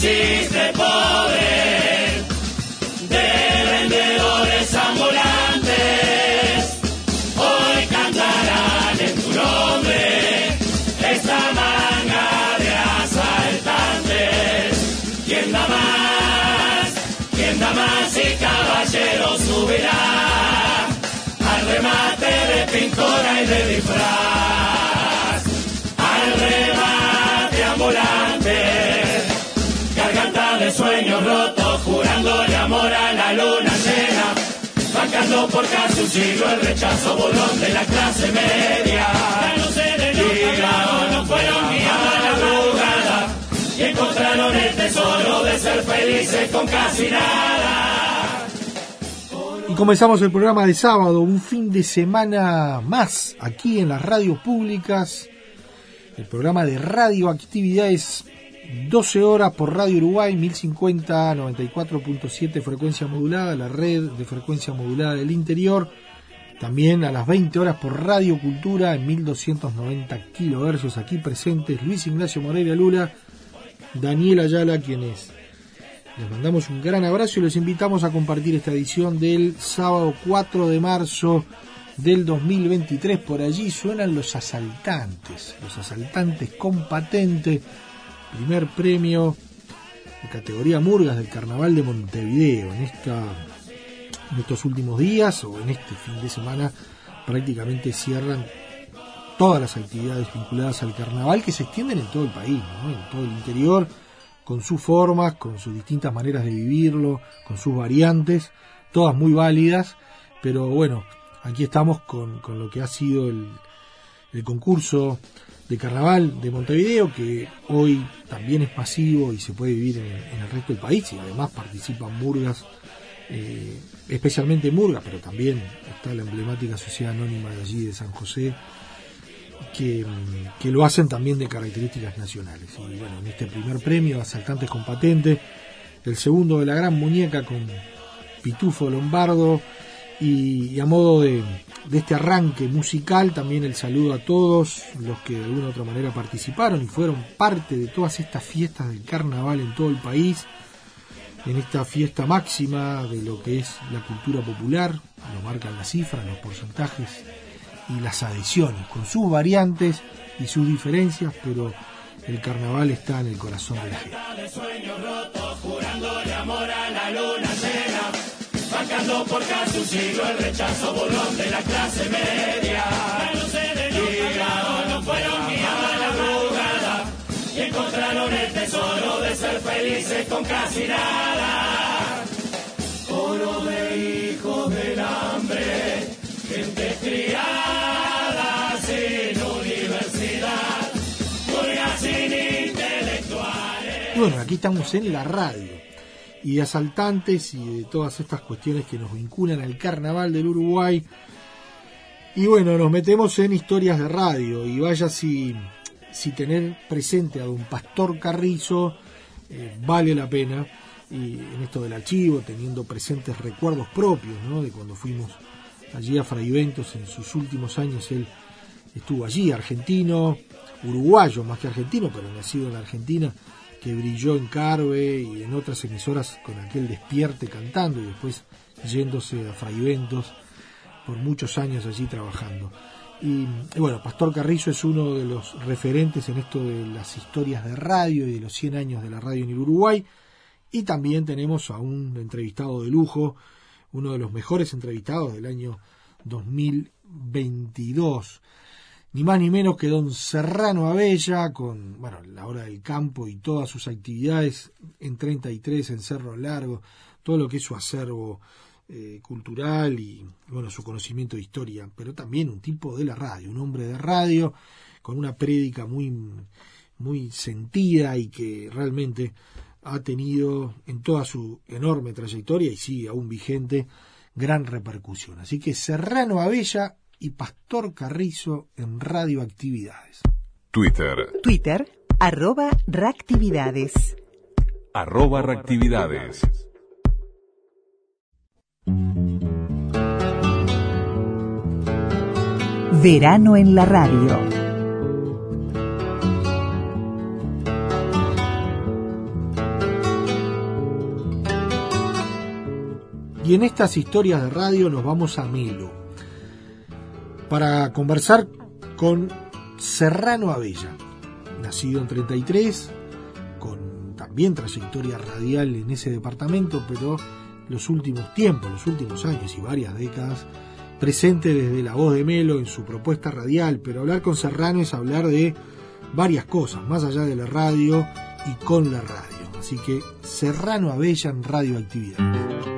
Que naciste pobre, de vendedores ambulantes, hoy cantarán en tu nombre esta manga de asaltantes. ¿Quién da más? ¿Quién da más? Y caballero subirá al remate de pintora y de disfraz. Sueños rotos, jurándole amor a la luna llena. Bancando por casi un siglo el rechazo bolón de la clase media. No sé de los no fueron guiados a la madrugada. Y encontraron el tesoro de ser felices con casi nada. Y comenzamos el programa de sábado, un fin de semana más aquí en las radios públicas. El programa de radioactividades 12 horas por Radio Uruguay 1050 94.7 frecuencia modulada, la red de frecuencia modulada del interior. También a las 20 horas por Radio Cultura en 1290 kilohercios aquí presentes Luis Ignacio Moreira Lula, Daniel Ayala quienes les mandamos un gran abrazo y los invitamos a compartir esta edición del sábado 4 de marzo del 2023. Por allí suenan los asaltantes, los asaltantes con patente, primer premio de categoría Murgas del Carnaval de Montevideo. En, estos últimos días o en este fin de semana prácticamente cierran todas las actividades vinculadas al carnaval que se extienden en todo el país, en todo el interior con sus formas, con sus distintas maneras de vivirlo, con sus variantes, todas muy válidas, pero bueno, aquí estamos con, lo que ha sido el, concurso de carnaval de Montevideo, que hoy también es masivo y se puede vivir en, el resto del país, y además participan Murgas, eh, especialmente Murgas, pero también está la emblemática Sociedad Anónima de allí de San José, que, que, lo hacen también de características nacionales. Y bueno, en este primer premio, Asaltantes con Patente, el segundo de la Gran Muñeca con Pitufo Lombardo, y, a modo de, de, este arranque musical, también el saludo a todos los que de alguna u otra manera participaron y fueron parte de todas estas fiestas del carnaval en todo el país, en esta fiesta máxima de lo que es la cultura popular, lo marcan las cifras, los porcentajes y las adhesiones, con sus variantes y sus diferencias, pero el carnaval está en el corazón de la gente. Bancando por siglo el rechazo bolón de la clase media. no fueron guiados a la madrugada y encontraron el tesoro de ser felices con casi nada. Oro de hijos del hambre, gente criada sin universidad, sin intelectuales. Bueno, aquí estamos en la radio y asaltantes y de todas estas cuestiones que nos vinculan al carnaval del Uruguay. Y bueno, nos metemos en historias de radio y vaya si, si tener presente a don Pastor Carrizo eh, vale la pena. Y en esto del archivo, teniendo presentes recuerdos propios, ¿no? De cuando fuimos allí a Fraiventos en sus últimos años, él estuvo allí, argentino, uruguayo más que argentino, pero nacido en la Argentina, que brilló en Carve y en otras emisoras con aquel despierte cantando y después yéndose a Fraiventos por muchos años allí trabajando. Y, bueno, Pastor Carrizo es uno de los referentes en esto de las historias de radio y de los 100 años de la radio en el Uruguay. Y también tenemos a un entrevistado de lujo, uno de los mejores entrevistados del año 2022. Ni más ni menos que don Serrano Abella, con bueno, la hora del campo y todas sus actividades en 33, en Cerro Largo, todo lo que es su acervo eh, cultural y bueno, su conocimiento de historia, pero también un tipo de la radio, un hombre de radio con una prédica muy, muy sentida y que realmente ha tenido en toda su enorme trayectoria y sigue aún vigente gran repercusión. Así que Serrano Abella y Pastor Carrizo en Radioactividades. Twitter. Twitter, arroba reactividades. Arroba reactividades. Verano en la radio. Y en estas historias de radio nos vamos a Melo para conversar con Serrano Abella, nacido en 33, con también trayectoria radial en ese departamento, pero los últimos tiempos, los últimos años y varias décadas, presente desde la voz de Melo en su propuesta radial, pero hablar con Serrano es hablar de varias cosas, más allá de la radio y con la radio. Así que Serrano Abella en Radioactividad.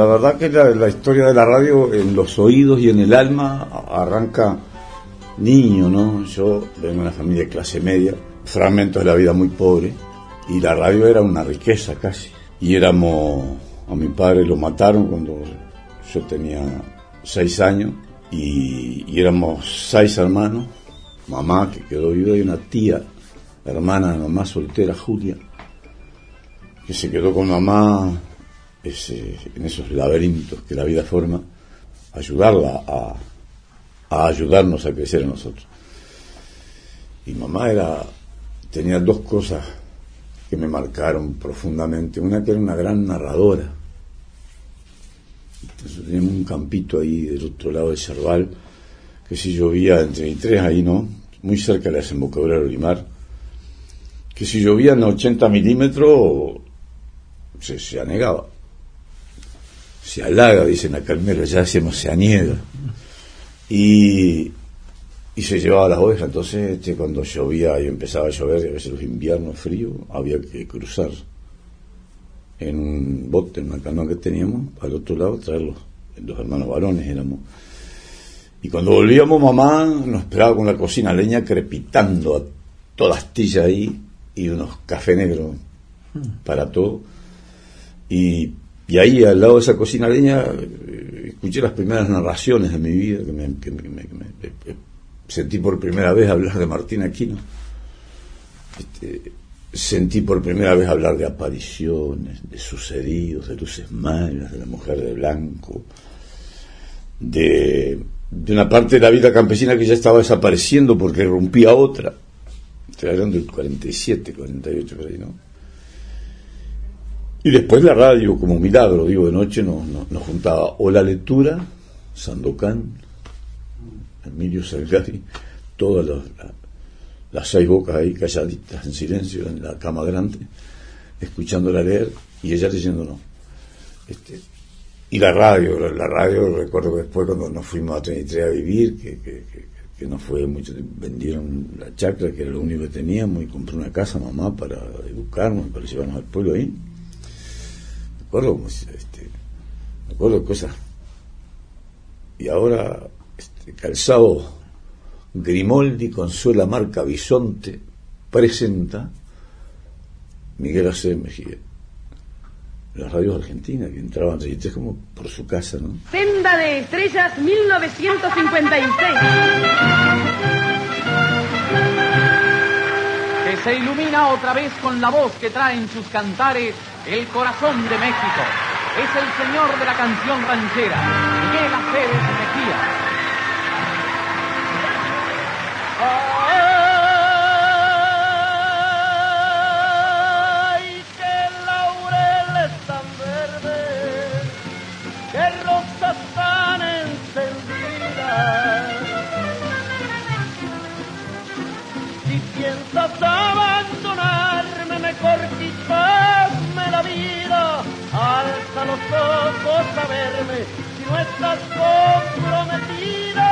La verdad que la, historia de la radio en los oídos y en el alma arranca niño, ¿no? Yo vengo de una familia de clase media, fragmentos de la vida muy pobre, y la radio era una riqueza casi. Y éramos, a mi padre lo mataron cuando yo tenía seis años, y éramos seis hermanos, mamá que quedó viva y una tía, hermana de mamá soltera, Julia, que se quedó con mamá en esos laberintos que la vida forma, ayudarla a, a ayudarnos a crecer a nosotros. Y mamá era, tenía dos cosas que me marcaron profundamente. Una que era una gran narradora. Entonces teníamos un campito ahí del otro lado de Cerval, que si llovía en 33 ahí, ¿no? Muy cerca de la desembocadura del Olimar, que si llovía en 80 milímetros se, se anegaba. Se halaga, dicen acá en ya decimos se aniega y, y se llevaba las ovejas. Entonces, este, cuando llovía y empezaba a llover, a veces los inviernos fríos, había que cruzar en un bote, en una canoa que teníamos, al otro lado traerlos. Los hermanos varones éramos. Y cuando volvíamos, mamá nos esperaba con la cocina leña crepitando a toda astilla ahí y unos café negros para todo. Y, y ahí al lado de esa cocina leña escuché las primeras narraciones de mi vida, que, me, me, me, sentí por primera vez hablar de Martín Aquino. Este, sentí por primera vez hablar de apariciones, de sucedidos, de luces malas, de la mujer de blanco, de, de una parte de la vida campesina que ya estaba desapareciendo porque rompía otra. Estoy hablando del 47, 48 por ahí, ¿no? Y después la radio, como milagro, digo, de noche nos, nos, nos juntaba o la lectura, Sandokan, Emilio Salgari, todas las, las seis bocas ahí calladitas, en silencio, en la cama grande, escuchándola leer y ella leyéndonos. Este, y la radio, la radio, recuerdo después cuando nos fuimos a 33 a vivir, que, que, que, que nos fue mucho, vendieron la chacra, que era lo único que teníamos, y compré una casa mamá para educarnos, para llevarnos al pueblo ahí acuerdo, este, me acuerdo cosas. Y ahora, este, calzado Grimoldi Consuela Marca Bisonte presenta Miguel Aceves Mejía. Las radios argentinas que entraban es como por su casa, ¿no? Senda de Estrellas 1956. Que se ilumina otra vez con la voz que traen sus cantares el corazón de México. Es el señor de la canción ranchera, Miguel Aceves Mejía. Alza los ojos a verme si no estás comprometida.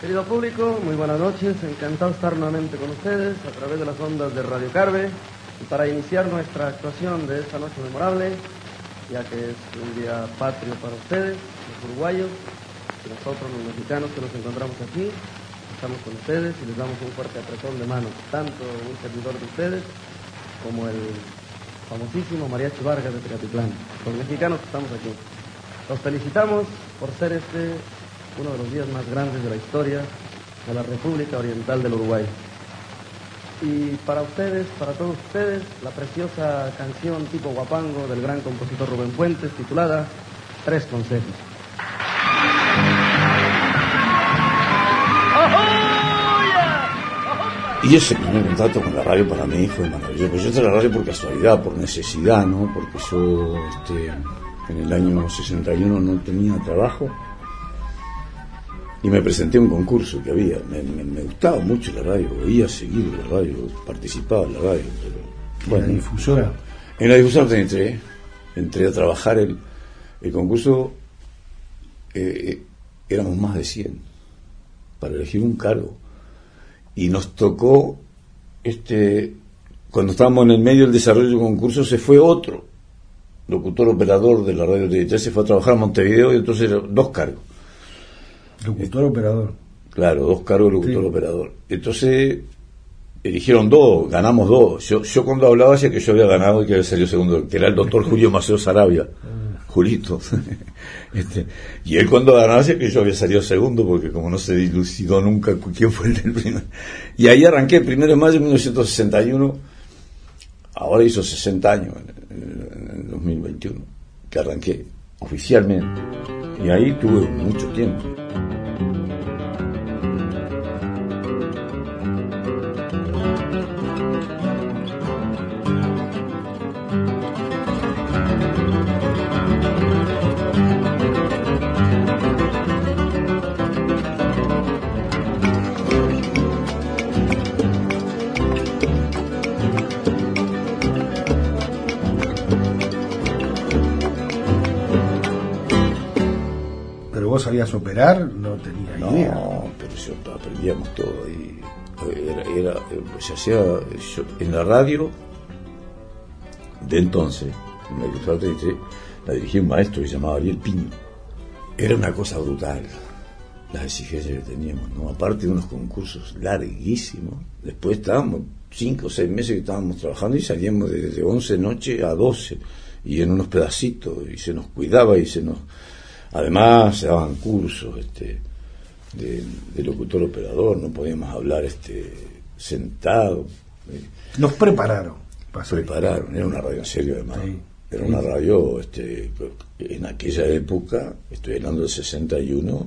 Querido público, muy buenas noches. Encantado estar nuevamente con ustedes a través de las ondas de Radio Carve y para iniciar nuestra actuación de esta noche memorable, ya que es un día patrio para ustedes, los uruguayos, y nosotros los mexicanos que nos encontramos aquí. Estamos con ustedes y les damos un fuerte apretón de manos, tanto un servidor de ustedes como el famosísimo Mariachi Vargas de Tecatitlán, los mexicanos que estamos aquí. Los felicitamos por ser este uno de los días más grandes de la historia de la República Oriental del Uruguay. Y para ustedes, para todos ustedes, la preciosa canción tipo guapango del gran compositor Rubén Fuentes titulada Tres Consejos. Y ese primer contacto con la radio para mí fue maravilloso. Pues yo entré a la radio por casualidad, por necesidad, ¿no? Porque yo este, en el año 61 no tenía trabajo y me presenté a un concurso que había. Me, me- me gustaba mucho la radio, oía seguir la radio, participaba en la radio. Pero, la difusora. en la difusora entré, entré a trabajar el, el concurso, eh, eh, éramos más de 100 para elegir un cargo. Y nos tocó, este, cuando estábamos en el medio del desarrollo del concurso, se fue otro locutor operador de la radio de ya se fue a trabajar a Montevideo y entonces eran dos cargos. Locutor operador. Claro, dos cargos locutor Sí. operador. Entonces, eligieron dos, ganamos dos. Yo, yo cuando hablaba decía que yo había ganado y que había salido segundo, que era el doctor Julio Maceo Sarabia. Julito. Este, y él cuando ganaba decía que yo había salido segundo, porque como no se dilucidó nunca quién fue el del primer. Y ahí arranqué, primero de mayo de 1961, ahora hizo 60 años, en, en el 2021, que arranqué oficialmente. Y ahí tuve mucho tiempo. Sabías operar, no tenía idea. No, pero yo aprendíamos todo y era, era- se hacía yo- en la radio de entonces, en la Cruzada 33, la dirigía un maestro que se llamaba Ariel Piño. Era una cosa brutal las exigencias que teníamos, ¿no? Aparte de unos concursos larguísimos, después estábamos cinco o seis meses que estábamos trabajando y salíamos de, de 11 noche a 12 y en unos pedacitos y se nos cuidaba y se nos además se daban cursos este de, de locutor operador no podíamos hablar este sentado eh, Los prepararon. Pasó ahí. prepararon era una radio en serio además Sí. era una radio este en aquella época estoy hablando del 61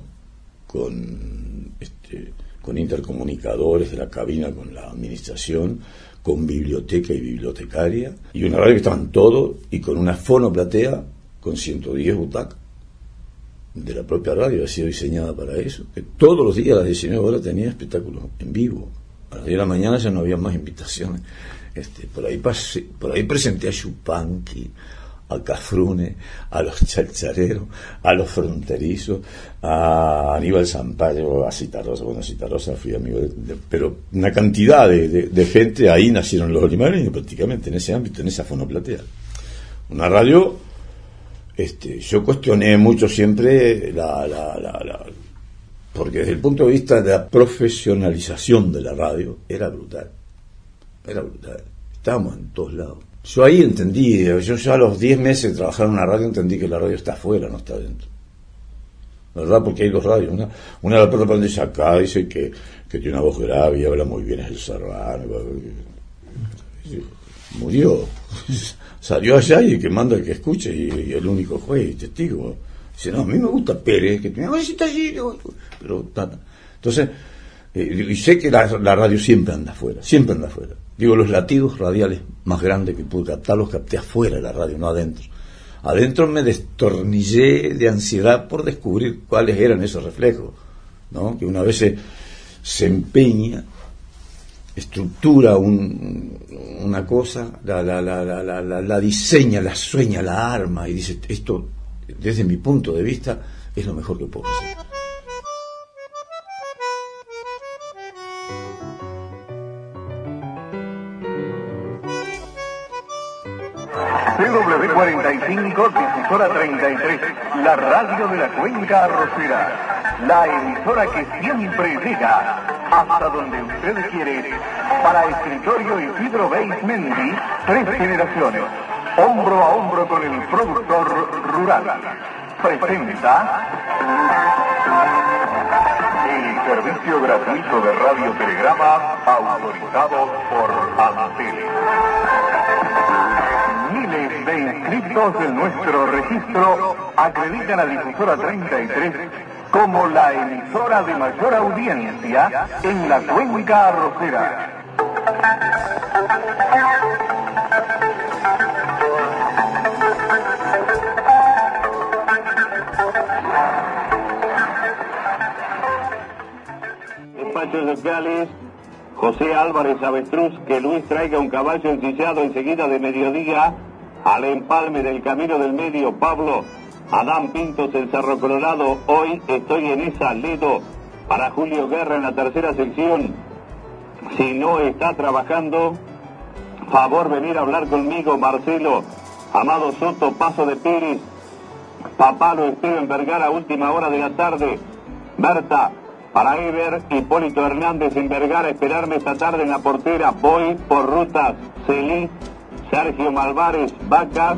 con este con intercomunicadores de la cabina con la administración con biblioteca y bibliotecaria y una radio que estaban todos y con una fonoplatea con 110 butacas de la propia radio, ha sido diseñada para eso. Que todos los días a las 19 horas tenía espectáculos en vivo. A las 10 de la mañana ya no había más invitaciones. Este, por, ahí pasé- por ahí presenté a Chupanqui, a Cafrune, a los chalchareros, a los fronterizos, a Aníbal Zampayo, a Citarrosa. Bueno, Citarrosa fui amigo de, Pero una cantidad de, de- de gente, ahí nacieron los olimareños prácticamente en ese ámbito, en esa fonoplatea. Una radio este, yo cuestioné mucho siempre la, la, la- la- porque desde el punto de vista de la profesionalización de la radio era brutal, era brutal, estábamos en todos lados. Yo ahí entendí, yo ya a los 10 meses de trabajar en una radio entendí que la radio está afuera, no está dentro. ¿Verdad? Porque hay dos radios. Una, una la perra dice acá, dice que, que tiene una voz grave y habla muy bien, es el Serrano. Murió. Salió allá y el que manda el que escuche y, el único juez y testigo. Dice, no, a mí me gusta Pérez, que una vocecita así, pero ta, ta". Entonces, Eh, y sé que la, la radio siempre anda afuera, siempre anda afuera. Digo, los latidos radiales más grandes que pude captar los capté afuera de la radio, no adentro. Adentro me destornillé de ansiedad por descubrir cuáles eran esos reflejos, ¿no? Que una vez se empeña, estructura un- una cosa, la, la- la diseña, la sueña, la arma y dice, esto, desde mi punto de vista, es lo mejor que puedo hacer. CW45, difusora 33, la radio de la cuenca arrocera, la emisora que siempre llega hasta donde usted quiere. Para escritorio Isidro Mendy, tres generaciones, hombro a hombro con el productor rural. Presenta el servicio gratuito de radio telegrama autorizado por Antel. Miles de inscriptos de nuestro registro acreditan a Difusora 33 como la emisora de mayor audiencia en la cuenca arrocera. Despachos locales, José Álvarez Avestruz, que Luis traiga un caballo ensillado enseguida de mediodía al empalme del Camino del Medio, Pablo. Adán Pintos, el Cerro Colorado, hoy estoy en esa Ledo para Julio Guerra en la tercera sección. Si no está trabajando, favor venir a hablar conmigo, Marcelo. Amado Soto, Paso de Pérez, Papá lo espero en Vergara, última hora de la tarde. Berta, para Ever, Hipólito Hernández en Vergara, esperarme esta tarde en la portera. Voy por rutas Celí, Sergio Malvares, Vacas,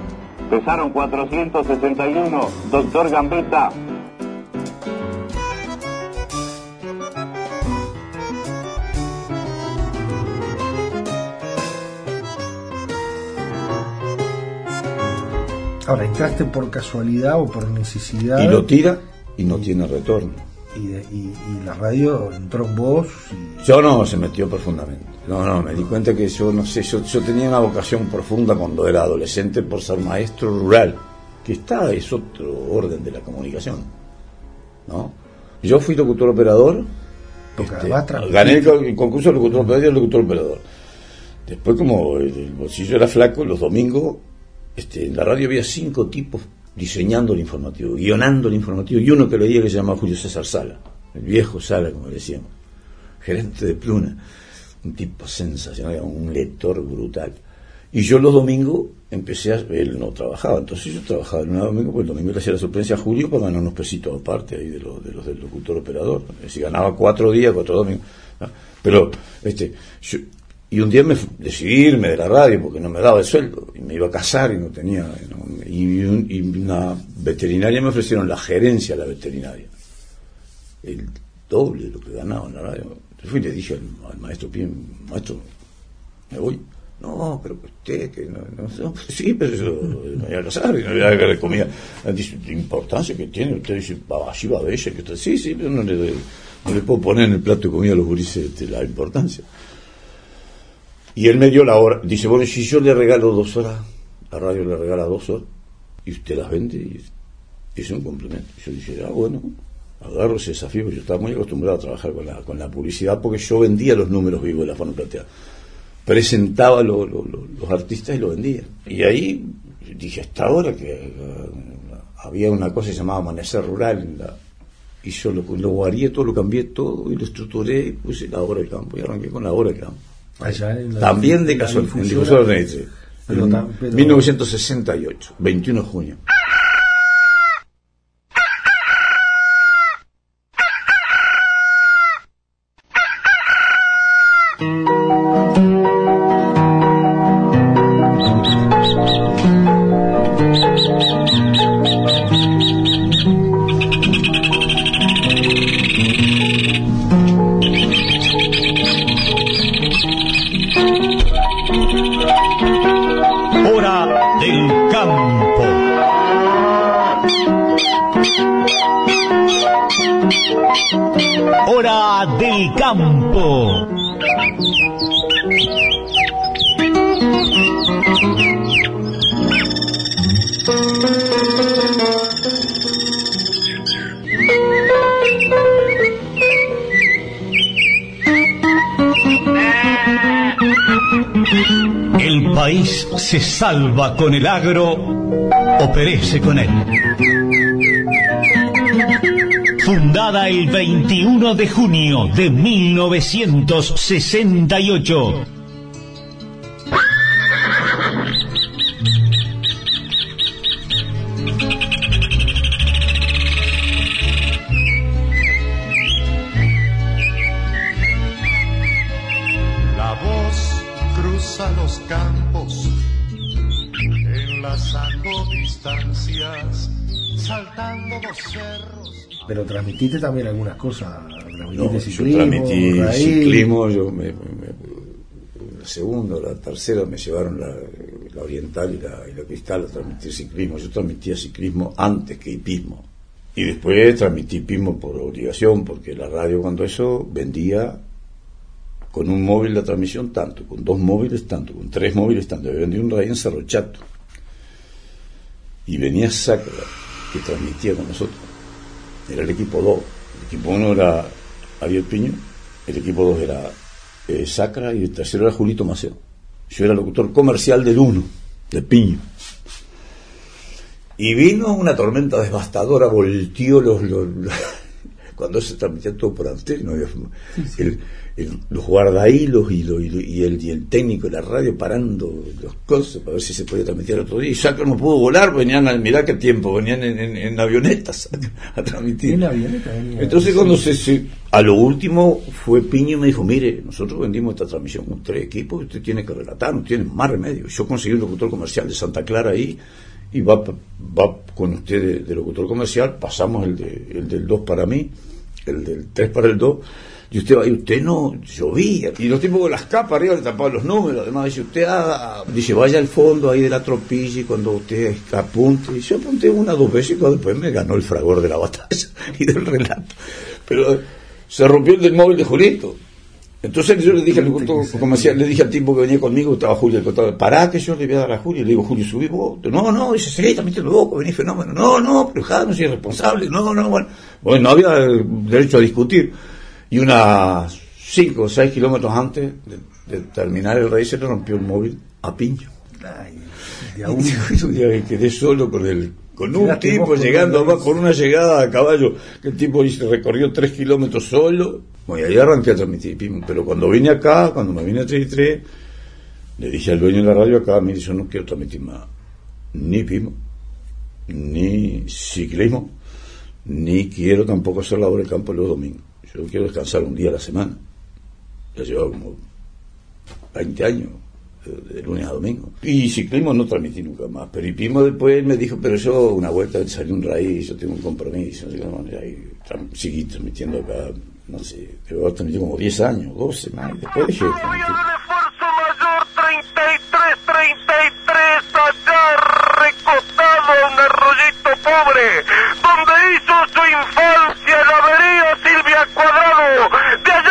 pesaron 461. Doctor Gambetta, Ahora, ¿entraste por casualidad o por necesidad? Y lo tira y no tiene retorno. Y, de- y- y la radio entró en vos y Yo no, se metió profundamente. No, no, me di cuenta que yo, no sé, yo, yo tenía una vocación profunda cuando era adolescente por ser maestro rural, que está, es otro orden de la comunicación. ¿No? Yo fui locutor operador, este, gané el concurso de locutor operador y el locutor operador. Después, como el, el bolsillo era flaco, los domingos, este, en la radio había cinco tipos diseñando el informativo, guionando el informativo, y uno que leía que se llamaba Julio César Sala, el viejo Sala, como decíamos, gerente de Pluna, un tipo sensacional, un lector brutal. Y yo los domingos empecé a. Él no trabajaba, entonces yo trabajaba el domingo, porque el domingo le hacía la sorpresa a Julio para ganar unos pesitos aparte ahí de, los de los del locutor operador. Decir, ganaba cuatro días, cuatro domingos. Pero, este. yo- y un día me decidí irme de la radio porque no me daba el sueldo y me iba a casar y no tenía. no, y, un- y una veterinaria me ofrecieron la gerencia de la veterinaria el doble de lo que ganaba en la radio. Entonces fui y le dije al, maestro Piem, maestro, me voy. No, pero usted, que no, no, no, sí, pero yo me voy a casar no voy a dar comida. Dice, la importancia que tiene, usted dice, "Ah, allí va a que usted, sí, sí, pero no le, no le puedo poner en el plato de comida a los gurises la importancia. Y él me dio la hora, dice, bueno, si yo le regalo dos horas, la radio le regala dos horas, y usted las vende, y es un complemento. Yo dije, ah, bueno, agarro ese desafío, porque yo estaba muy acostumbrado a trabajar con la, con la publicidad, porque yo vendía los números vivos de la fonoplatea. Presentaba lo- lo- lo- los artistas y lo vendía. Y ahí dije, hasta ahora que eh, había una cosa que se llamaba Amanecer Rural, y yo lo, lo todo, lo cambié todo, y lo estructuré, y puse la hora del campo, y arranqué con la hora del campo. Allá en la También de casualidad, en difusora 33, Pero en tam- pero- 1968, 21 de junio. Salva con el agro o perece con él. Fundada el 21 de junio de 1968. Saltando los cerros. Pero transmitiste también algunas cosas. Transmitiste No, yo transmití ciclismo, yo me, me- la segunda, la tercera me llevaron la, la oriental y la, y la cristal a transmitir ciclismo. Yo transmitía ciclismo antes que hipismo. Y después transmití hipismo por obligación, porque la radio cuando eso vendía con un móvil la transmisión tanto, con dos móviles tanto, con tres móviles tanto. Yo vendí un radio en Cerro Chato. Y venía Sacra, que transmitía con nosotros. Era el equipo 2. El equipo 1 era Ariel Piño, el equipo 2 era eh, Sacra y el tercero era Julito Maceo. Yo era locutor comercial del 1, del Piño. Y vino una tormenta devastadora, volteó los- cuando se transmitía todo por antena, no había forma. El- el- los guardahilos y, lo- y, el, y el técnico de la radio parando los cosas para ver si se podía transmitir el otro día. Y Sacra no pudo volar, venían, a, mirá qué tiempo, venían en, en- en avionetas a, a transmitir. En la avioneta. Entonces cuando se, se- a lo último fue Piño y me dijo, mire, nosotros vendimos esta transmisión con tres equipos, usted tiene que relatar, no tiene más remedio. Yo conseguí un locutor comercial de Santa Clara ahí y va, va con usted de, locutor comercial, pasamos el, de, el del 2 para mí, el del 3 para el 2, y usted va, y usted no llovía, y los tipos con las capas arriba le tapaban los números, además dice, usted haga- dice, vaya al fondo ahí de la tropilla y cuando usted apunte, y yo apunté una dos veces y después me ganó el fragor de la batalla y del relato. Pero se rompió el del móvil de Julito. Entonces yo le dije al locutor comercial, le dije al tipo que venía conmigo, estaba Julio, el contador, pará que yo le voy a dar a Julio, le digo, Julio, subí vos. No, no, dice, sí, también te lo vos, venís fenómeno. No, no, pero ja, no soy responsable, no, no, bueno. Bueno, no había derecho a discutir. Y unas 5 o 6 kilómetros antes de, de terminar el rey se le rompió el móvil a Pincho. de Y día me quedé solo con el con un tipo llegando va con una llegada a caballo que el tipo recorrió tres kilómetros solo. Bueno y ahí arranqué a transmitir pero cuando vine acá cuando me vine a 33 le dije al dueño de la radio acá me dice yo no quiero transmitir más ni pimo ni ciclismo ni quiero tampoco hacer labor de campo los domingos. Yo quiero descansar un día a la semana ya llevo como 20 años de, lunes a domingo. Y ciclismo no transmití nunca más. Pero Hipimo después me dijo, pero yo una vuelta salió un raíz, yo tengo un compromiso. no sé qué, no, y ahí tran- seguí transmitiendo acá, no sé, debo haber transmitido como 10 años, 12 más. Después dejé de transmitir. 33, allá recostado en Arroyito Pobre, donde hizo su infancia la vería Silvia Cuadrado. De allá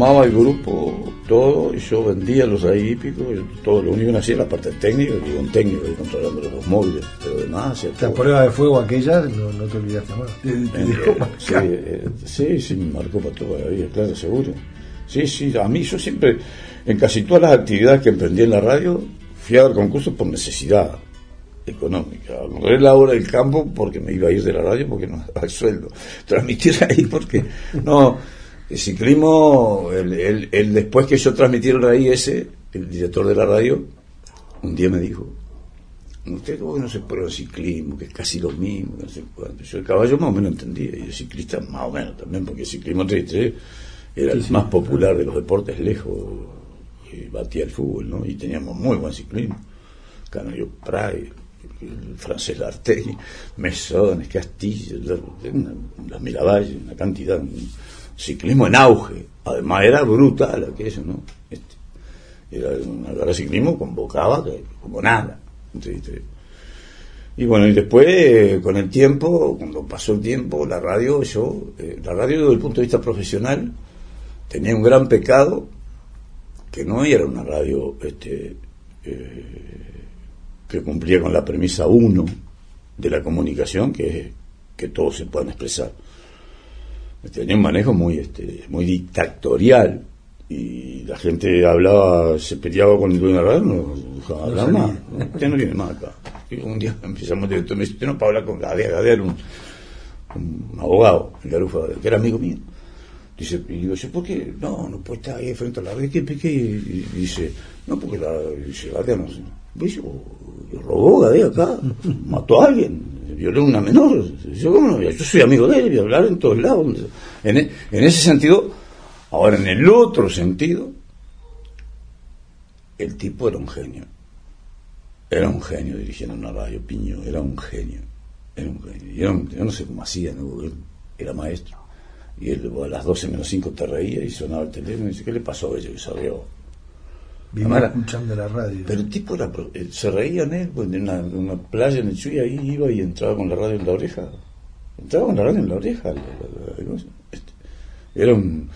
Yo armaba el grupo, todo, y yo vendía los rayos hípicos, todo lo único que hacía era la parte técnica, digo, un técnico ahí controlando los dos móviles, pero demás La todo. prueba de fuego aquella, no, no te olvidaste más. Eh, sí, eh, sí, sí, me marcó para toda la vida, claro, seguro. Sí, sí, a mí yo siempre, en casi todas las actividades que emprendí en la radio, fui a dar concursos por necesidad. económica. Ahorré la hora del campo porque me iba a ir de la radio porque no daba el sueldo. Transmitir ahí porque, no, el ciclismo, el, el- el- después que yo transmití el raí ese, el director de la radio, un día me dijo, usted cómo que no se prueba el ciclismo, que es casi lo mismo, no sé cuánto. Yo el caballo más o menos entendía, y el ciclista más o menos también, porque el ciclismo 33 era el más popular de los deportes lejos, y batía el fútbol, ¿no? Y teníamos muy buen ciclismo. Canario Pray, el francés Lartegui, Mesones, Castillo, las Miravalle, una cantidad, ciclismo en auge. Además era brutal aquello, ¿no? Este, era de ciclismo convocaba como nada. Sí. Y bueno, y después, con el tiempo, cuando pasó el tiempo, la radio, yo, eh, la radio desde el punto de vista profesional, tenía un gran pecado, que no era una radio este, eh, que cumplía con la premisa uno de la comunicación, que es que todos se puedan expresar. Tenía un manejo muy, este, muy dictatorial y la gente hablaba, se peleaba con el dueño de la radio, no dejaba hablar salía. más. ¿no? Usted no viene más acá. Y un día empezamos me dice, usted no puede hablar con Gadea, Gadea era un, un abogado, el Garufa, que era amigo mío. Dice, y digo, ¿por qué? No, no puede estar ahí frente a la red, ¿qué, qué? Y dice, no, porque la, dice, Gadea no sé. Yo, yo robó Gadea acá, mató a alguien, violó una menor. Yo, ¿cómo no yo soy amigo de él, voy a hablar en todos lados. En, e- en ese sentido, ahora en el otro sentido, el tipo era un genio. Era un genio dirigiendo una radio, Piño, era un genio. Era un genio. Y era un- yo no sé cómo hacía, ¿no? Él era maestro. Y él a las 12 menos 5 te reía y sonaba el teléfono y dice, ¿qué le pasó a ella que se rió? Vino Además, escuchando la radio. Pero el tipo era, pro- eh, se reía en él, pues, en una, en una playa en el Chuy, ahí iba y entraba con la radio en la oreja. Entraba con la radio en la oreja. la-. Este, era un.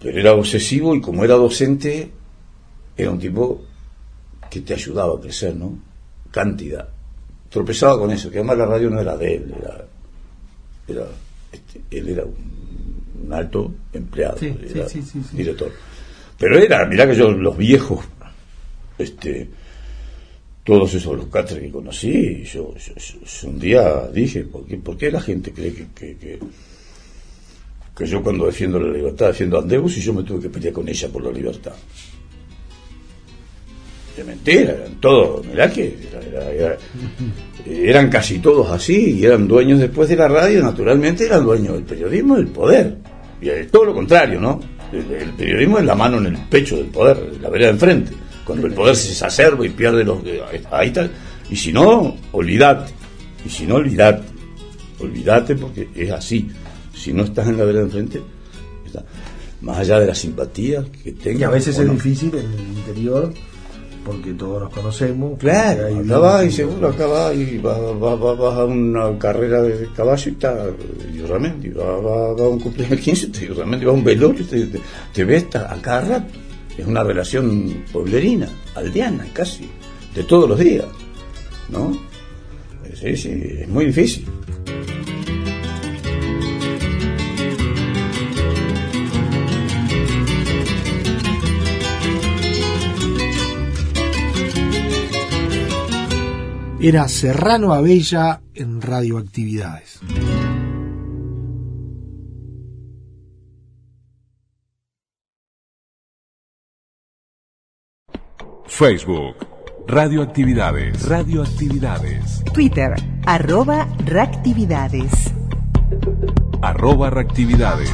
Pero era obsesivo y como era docente, era un tipo que te ayudaba a crecer, ¿no? Cantidad. Tropezaba con eso, que además la radio no era de él, era. era este, él era un, un alto empleado, Sí, era sí, sí, sí, sí. director. Pero era, mirá que yo, los viejos, este, todos esos locatres que conocí, yo, yo- un día dije, ¿por qué, la gente cree que, que, que, yo cuando defiendo la libertad defiendo a Andeus y yo me tuve que pelear con ella por la libertad? De mentira, eran todos, mirá que era- eran casi todos así y eran dueños después de la radio, naturalmente eran dueños del periodismo y del poder. Y es todo lo contrario, ¿no? El, el periodismo es la mano en el pecho del poder, la vereda enfrente. Cuando el poder se exacerba y pierde los... Ahí está. Y si no, olvidate. Y si no, olvidate. Olvidate porque es así. Si no estás en la vereda enfrente, está. más allá de la simpatía que tengas. Y a veces es no. difícil en el interior, porque todos nos conocemos. Claro, hay acá va y seguro acá va y va, va, va, vas a una carrera de caballo y está y realmente va, va, va a un cumpleaños 15 y realmente va a un velorio te, te, te ves a cada rato. Es una relación pueblerina, aldeana casi, de todos los días, ¿no? Sí, sí, es muy difícil. Era Serrano Abella en Radioactividades. Facebook. Radioactividades. Radioactividades. Twitter, arroba reactividades. Arroba reactividades.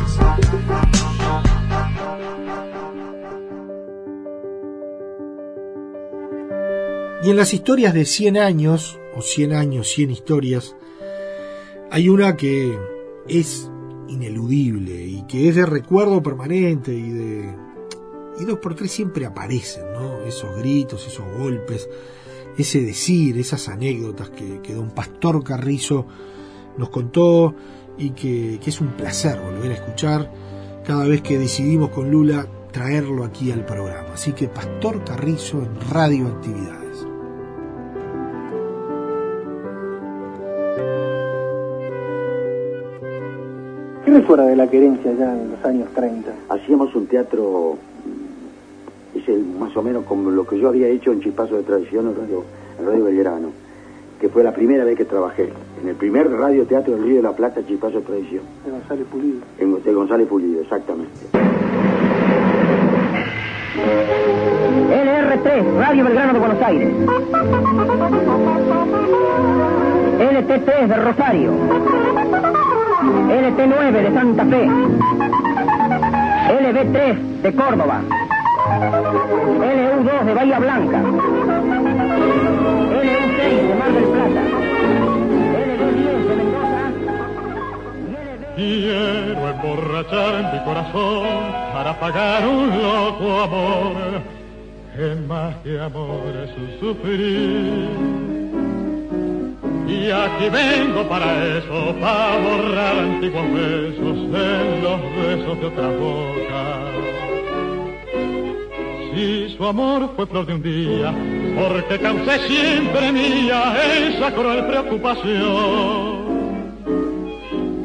Y en las historias de 100 años, o 100 años, 100 historias, hay una que es ineludible y que es de recuerdo permanente y de... Y dos por tres siempre aparecen, ¿no? Esos gritos, esos golpes, ese decir, esas anécdotas que, don Pastor Carrizo nos contó y que, que es un placer volver a escuchar cada vez que decidimos con Lula traerlo aquí al programa. Así que Pastor Carrizo en Radioactividades. ¿Qué recuerda de la querencia ya en los años 30? Hacíamos un teatro, mm, es el- más o menos como lo que yo había hecho en Chispazo de Tradición en Radio, en Radio Belgrano. que fue la primera vez que trabajé. En el primer radioteatro del Río de la Plata, Chipazo Tradición. De González Pulido. En, de González Pulido, exactamente. LR3, Radio Belgrano de Buenos Aires. LT3 de Rosario. LT9 de Santa Fe. LB3 de Córdoba. LU2 de Bahía Blanca. LU6 de Mar del Plata. LB10 de Mendoza. Quiero emborrachar mi corazón para pagar un loco amor, que más que amor es un sufrir. Aquí vengo para eso, para borrar antiguos besos en los besos de otra boca. Si su amor fue flor de un día, porque causé siempre mía esa cruel preocupación.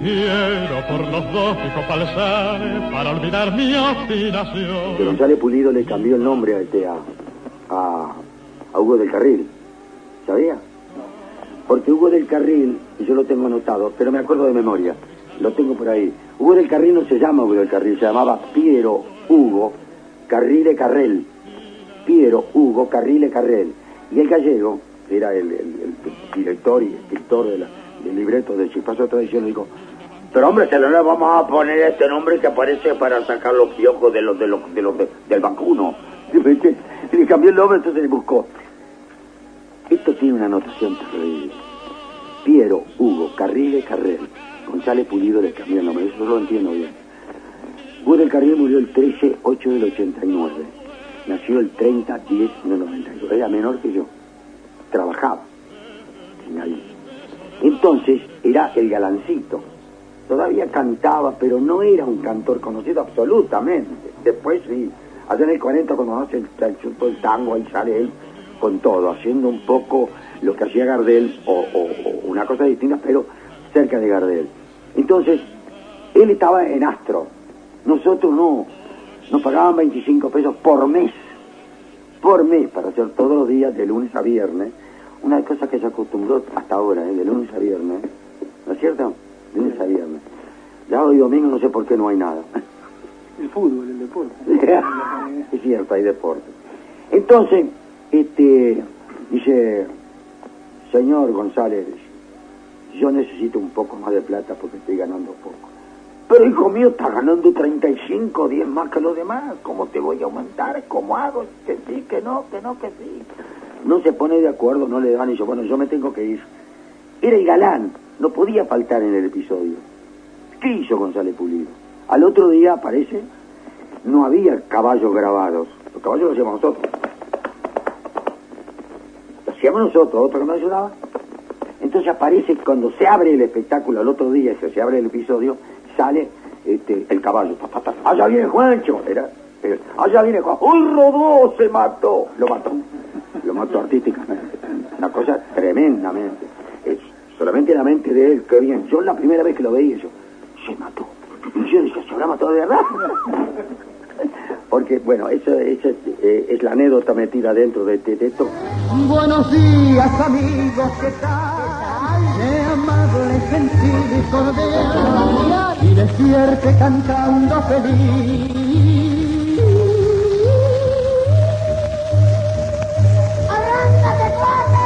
Quiero por los dos picos palzar para olvidar mi obstinación. González Pulido le cambió el nombre a, este, a- a Hugo del Carril. ¿Sabía? Porque Hugo del Carril, y yo lo tengo anotado, pero me acuerdo de memoria, lo tengo por ahí. Hugo del Carril no se llama Hugo del Carril, se llamaba Piero Hugo Carrile Carrel. Piero Hugo Carrile Carrel. Y el gallego, que era el, director y escritor del libreto de Chispazo Tradición, le dijo, pero hombre, no le vamos a poner este nombre que aparece para sacar los piojos de los, de los, de los de- del vacuno. Y cambió el nombre, entonces le buscó. Esto tiene una anotación terrible. Piero, Hugo, Carrile, Carrel. González Pulido le cambió el nombre, eso lo entiendo bien. Hugo del Carril murió el 13-8 del 89. Nació el 30-10 del 92. Era menor que yo. Trabajaba. Entonces era el galancito. Todavía cantaba, pero no era un cantor conocido absolutamente. Después sí. Allá en el 40 cuando hace el, el, el tango, ahí sale él con todo, haciendo un poco lo que hacía Gardel, o, o- o una cosa distinta, pero cerca de Gardel. Entonces, él estaba en Astro. Nosotros no. Nos pagaban 25 pesos por mes. Por mes, para hacer todos los días, de lunes a viernes. Una cosa que se acostumbró hasta ahora, ¿eh? de lunes a viernes. ¿No es cierto? De lunes a viernes. Ya hoy domingo no sé por qué no hay nada. El fútbol, el deporte. es cierto, hay deporte. Entonces, este, dice, señor González, yo necesito un poco más de plata porque estoy ganando poco. Pero hijo mío, está ganando 35, 10 más que los demás. ¿Cómo te voy a aumentar? ¿Cómo hago? Que sí, que no, que no, que sí. No se pone de acuerdo, no le dan y yo, bueno, yo me tengo que ir. Era el galán, no podía faltar en el episodio. ¿Qué hizo González Pulido? Al otro día aparece, no había caballos grabados. Los caballos los hacíamos nosotros. Lo hacíamos nosotros, otro que nos ayudaba. Entonces aparece cuando se abre el espectáculo al otro día, se abre el episodio, sale este, el caballo. Allá viene Juancho. Era, allá viene Juan. ¡Uy, rodó! Se mató. Lo mató. Lo mató artísticamente. Una cosa tremendamente. Es solamente en la mente de él, que bien. Yo la primera vez que lo veía, yo, se mató. Y yo dije, ¿se habrá matado de verdad? Porque, bueno, esa, esa eh, es la anécdota metida dentro de, de, de esto. Buenos días, amigos, ¿qué tal? Qué amable, gentil y cordial. Y despierte cantando feliz. ¡Arráncate, padre!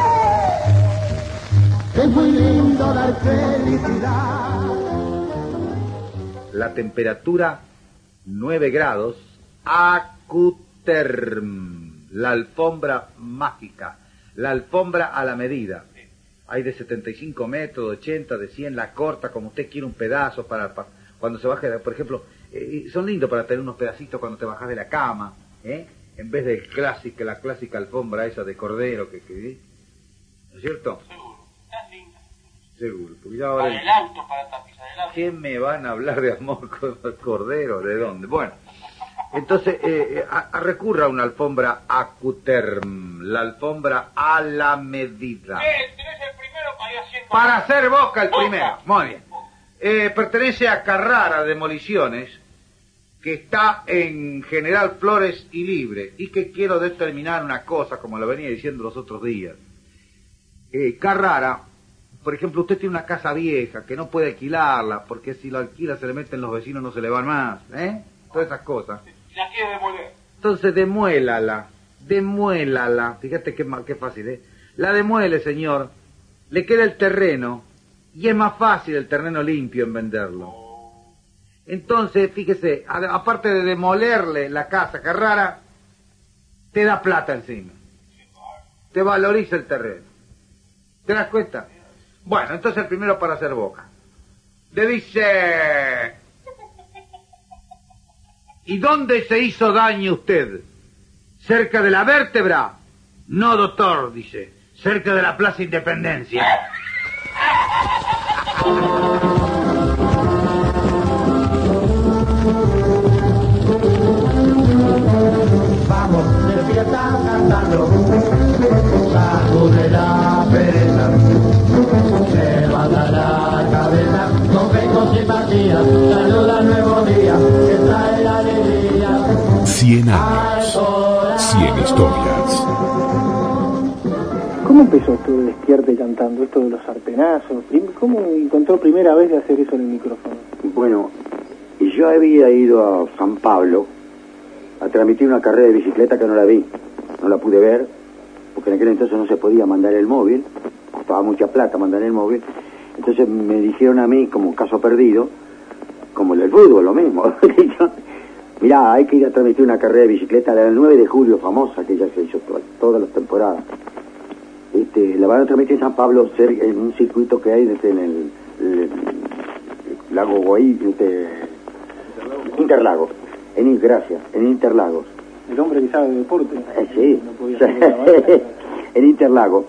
Es muy lindo dar felicidad. La temperatura 9 grados, acuterm, la alfombra mágica, la alfombra a la medida. Hay de 75 metros, de 80, de 100, la corta como usted quiere un pedazo para, para- cuando se baje, por ejemplo, eh, son lindos para tener unos pedacitos cuando te bajas de la cama, ¿eh? En vez de clásica, la clásica alfombra esa de cordero que, que ¿no es cierto? Seguro, porque ya ahora... el auto para tapizar el auto. ¿Qué me van a hablar de amor con los corderos? ¿De dónde? Bueno, entonces eh, eh, a- a- recurra a una alfombra acuterm, la alfombra a la medida. Eh, tenés el primero para ir haciendo... Para hacer boca el primero, muy bien. Eh, pertenece a Carrara Demoliciones, que está en General Flores y Libre, y que quiero determinar una cosa, como lo venía diciendo los otros días. eh, Carrara, por ejemplo, usted tiene una casa vieja que no puede alquilarla, porque si lo alquila se le meten los vecinos, no se le van más, ¿eh? Todas esas cosas. La quiere demoler. Entonces demuélala, demuélala, fíjate qué, qué fácil, ¿eh? La demuele, señor, le queda el terreno, y es más fácil el terreno limpio en venderlo. Entonces, fíjese, aparte de demolerle la casa Carrara, te da plata encima. Te valoriza el terreno. ¿Te das cuenta? Bueno, entonces el primero para hacer boca. Le dice... ¿Y dónde se hizo daño usted? ¿Cerca de la vértebra? No, doctor, dice. Cerca de la Plaza Independencia. historias. ¿Cómo empezó esto de despierte cantando, esto de los sartenazos? Prim- ¿Cómo encontró primera vez de hacer eso en el micrófono? Bueno, y yo había ido a San Pablo a transmitir una carrera de bicicleta que no la vi, no la pude ver, porque en aquel entonces no se podía mandar el móvil, costaba mucha plata mandar el móvil, entonces me dijeron a mí, como caso perdido, como el del fútbol, lo mismo, mirá, hay que ir a transmitir una carrera de bicicleta la del 9 de julio, famosa, que ya se hizo to- todas las temporadas. Este, la van a transmitir en San Pablo en un circuito que hay desde en el, el- el lago Guay, este, Interlagos, en gracias, en Interlagos. El hombre que sabe de deporte. Eh, sí, No podía en Interlagos.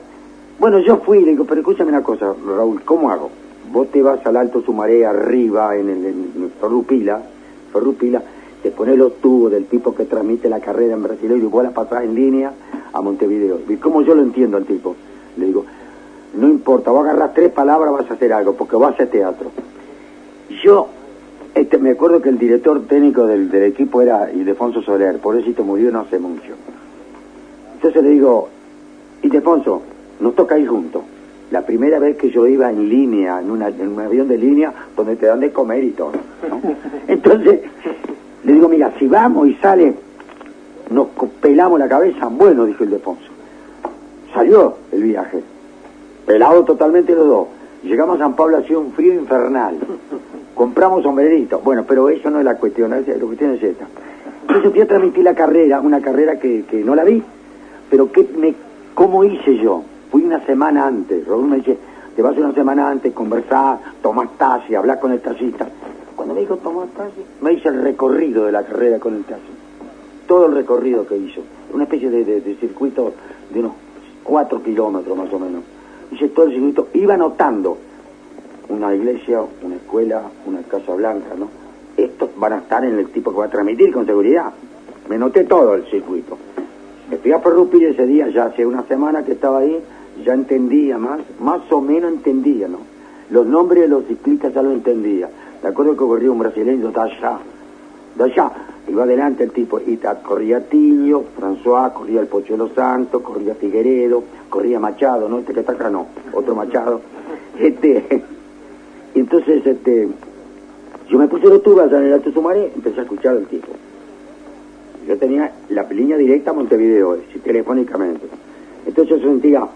Bueno, yo fui y le digo, pero escúchame una cosa, Raúl, ¿cómo hago? Vos te vas al Alto Sumaré arriba, en el en Ferrupila, Ferrupila, te pones los tubos del tipo que transmite la carrera en Brasil y vos la pasás en línea a Montevideo. ¿Y cómo yo lo entiendo al tipo? Le digo, no importa, vos agarrás tres palabras, vas a hacer algo, porque vas a hacer teatro. Yo, este, me acuerdo que el director técnico del, del equipo era Ildefonso Soler, por eso murió no hace mucho. Entonces le digo, Ildefonso, nos toca ir juntos. La primera vez que yo iba en línea, en, una- en un avión de línea, donde te dan de comer y todo. ¿no? Entonces, le digo, mira, si vamos y sale, nos pelamos la cabeza. Bueno, dijo Ildefonso. Salió el viaje. Pelado totalmente los dos. Llegamos a San Pablo, hacía un frío infernal. Compramos sombreritos. Bueno, pero eso no es la cuestión, es- la cuestión es esta. Entonces fui a transmitir la carrera, una carrera que, que no la vi, pero que me, ¿cómo hice yo? Fui una semana antes. Raúl me dice, te vas una semana antes, conversar, tomás taxi, hablar con el taxista. Cuando me dijo tomar taxi, me hice el recorrido de la carrera con el taxi. Todo el recorrido que hizo. Una especie de, circuito de unos cuatro kilómetros más o menos. Hice todo el circuito, iba anotando una iglesia, una escuela, una casa blanca, ¿no? Estos van a estar en el tipo que va a transmitir con seguridad. Me noté todo el circuito. Me fui a Perrupil ese día, ya hace una semana que estaba ahí, ya entendía más, más o menos entendía, ¿no? Los nombres de los ciclistas ya lo entendía. Me acuerdo que corría un brasileño de allá, de allá, iba adelante el tipo, y corría Tillo, François, corría el Pochuelo Santo, corría Figueredo, corría Machado, ¿no? Este que está acá no, otro Machado. Este, entonces, este, yo me puse los allá en el Alto Sumaré, empecé a escuchar al tipo. Yo tenía la línea directa a Montevideo, eh, telefónicamente. Entonces yo sentía,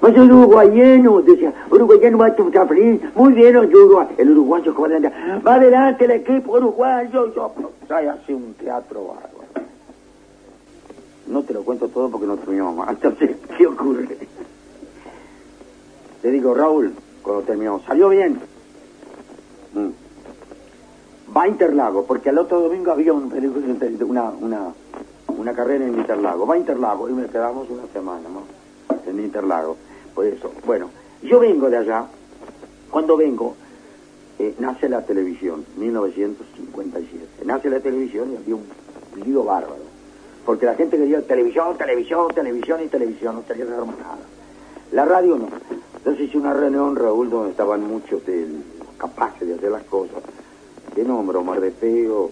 más el uruguayano, decía, uruguayano va a feliz, muy bien, Uruguay. El uruguayo que va adelante, el equipo uruguayo, yo, trae así un teatro bárbaro. No te lo cuento todo porque no terminamos más. Entonces, ¿qué ocurre? Le digo, Raúl, cuando terminó, ¿salió bien? Mm. Va a Interlago, porque al otro domingo había un, una, una, una carrera en Interlago. Va a Interlago y me quedamos una semana, ¿no? En Interlago. Eso, bueno, yo vengo de allá. Cuando vengo, eh, nace la televisión, 1957. Nace la televisión y había un lío bárbaro. Porque la gente quería televisión, televisión, televisión y televisión, no quería más nada. La radio no. Entonces hice una reunión, Raúl, donde estaban muchos del- capaces de hacer las cosas. De nombro, Omar de Pego,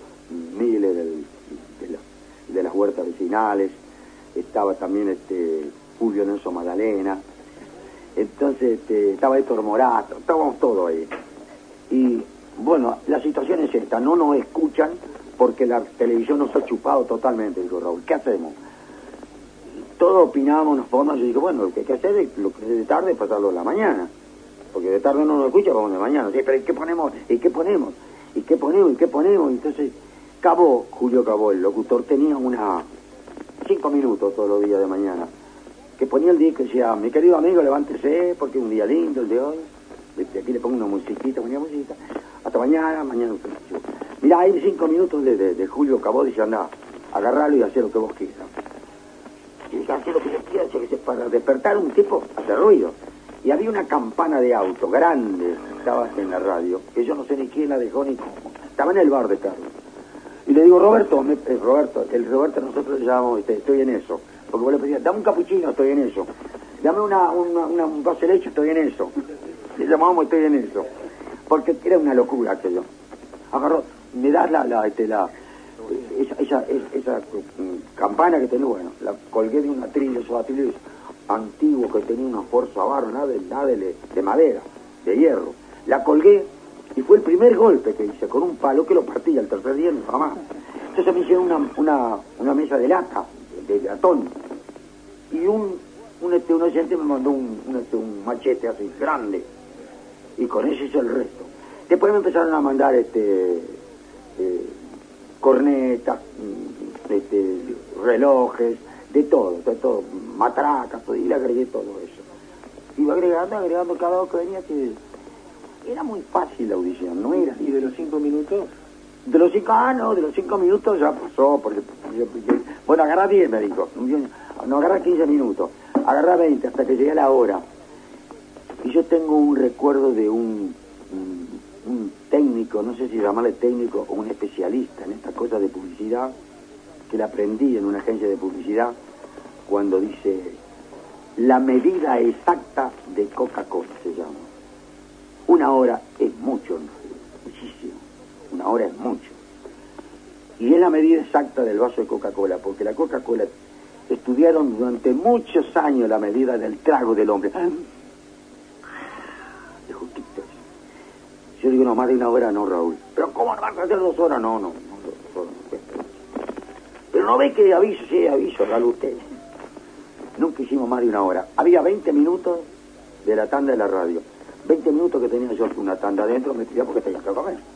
Miles de, la- de las huertas vecinales, estaba también este Julio Nelson Magdalena. Entonces este, estaba Héctor Morato, estábamos todos ahí. Y bueno, la situación es esta, no nos escuchan porque la televisión nos ha chupado totalmente, dijo Raúl. ¿Qué hacemos? Todos opinábamos, nos ponemos y digo, bueno, lo que hay que hacer es, lo que es de tarde pasarlo a la mañana. Porque de tarde no nos escucha, vamos de mañana. Sí, pero ¿y qué ponemos? ¿Y qué ponemos? ¿Y qué ponemos? ¿Y qué ponemos? Entonces, Cabo, Julio Cabo, el locutor, tenía una cinco minutos todos los días de mañana. Que ponía el disco y decía, mi querido amigo, levántese, porque es un día lindo el de hoy. Desde aquí le pongo una musiquita, ponía musiquita. Hasta mañana, mañana usted. Mirá, hay cinco minutos de, de, de Julio Cabo, dice, anda, agarralo y hacer lo que vos quieras. Y dije, hacer lo que yo quiera, que se- para despertar un tipo, hace ruido. Y había una campana de auto grande, estaba en la radio, que yo no sé ni quién la dejó ni cómo. Estaba en el bar de Carlos. Y le digo, Roberto, eh, Roberto, el Roberto nosotros le llamamos, este, estoy en eso. Porque vos le pedías, dame un capuchino, estoy en eso. Dame una, una, un vaso de leche, estoy en eso. Le llamábamos, estoy en eso. Porque era una locura aquello. Agarró, me das la, la, este, la, esa, esa, es- esa, mm, campana que tenía, bueno, la colgué de un atril, esos atriles antiguos que tenía una fuerza barra, nada, de, nada de, de madera, de hierro. La colgué y fue el primer golpe que hice, con un palo que lo partí al tercer día, nunca más. Entonces me hicieron una, una, una mesa de lata, de latón, y un, un, este, un oyente me mandó un, un, este, un machete así, grande, y con eso hizo el resto. Después me empezaron a mandar este eh, cornetas, mm, este, relojes, de todo, de todo, matracas, y le agregué todo eso. Iba agregando, agregando cada vez que venía que era muy fácil la audición, no era. ¿Y de los cinco minutos? De los cinco, ah, no, de los cinco minutos ya pasó, porque, yo- bueno, agarra 10, me dijo, no, agarra 15 minutos, agarra 20 hasta que llegué a la hora. Y yo tengo un recuerdo de un, un, técnico, no sé si llamarle técnico o un especialista en estas cosas de publicidad, que la aprendí en una agencia de publicidad, cuando dice, la medida exacta de Coca-Cola se llama. Una hora es mucho, muchísimo. Una hora es mucho. Y es la medida exacta del vaso de Coca-Cola, porque la Coca-Cola estudiaron durante muchos años la medida del trago del hombre. De justitos. Yo digo, no, más de una hora no, Raúl. Pero ¿cómo no vas a hacer dos horas? No, no, no, dos horas. no. Pero no ve que aviso, sí, aviso, hágalo usted. Nunca hicimos más de una hora. Había 20 minutos de la tanda de la radio. 20 minutos que tenía yo una tanda adentro, me tiraba porque tenía que comer.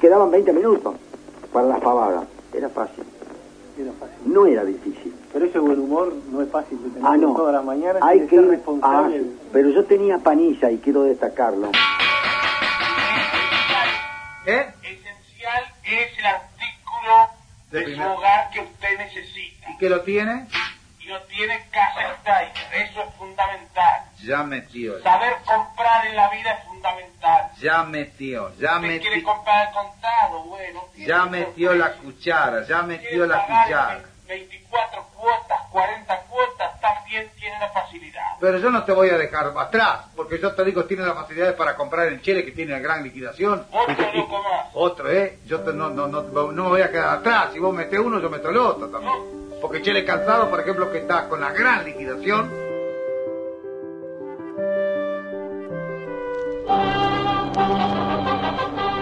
Quedaban 20 minutos para las pavadas. Era fácil. Era fácil. No era difícil. Pero ese buen humor no es fácil de tener Ah, no. todas las mañanas. Hay que ser ir- responsable. ah, pero yo tenía panilla y quiero destacarlo. ¿Eh? Esencial es el artículo De de, su hogar que usted necesita. ¿Y que lo tiene? Y lo tiene Casa Steiner. Eso es fundamental. Ya metió. Saber comprar en la vida es fundamental. Ya metió. Ya metió. Ya metió la cuchara. Ya metió la cuchara. 24 cuotas, 40 cuotas, también tiene la facilidad. Pero yo no te voy a dejar atrás, porque yo te digo, tiene las facilidades para comprar en Chile, que tiene la gran liquidación. Otro loco más. Otro, ¿eh? Yo te- no, no, no, no me voy a quedar atrás. Si vos metés uno, yo meto el otro también. Porque Chile Calzado, por ejemplo, que está con la gran liquidación,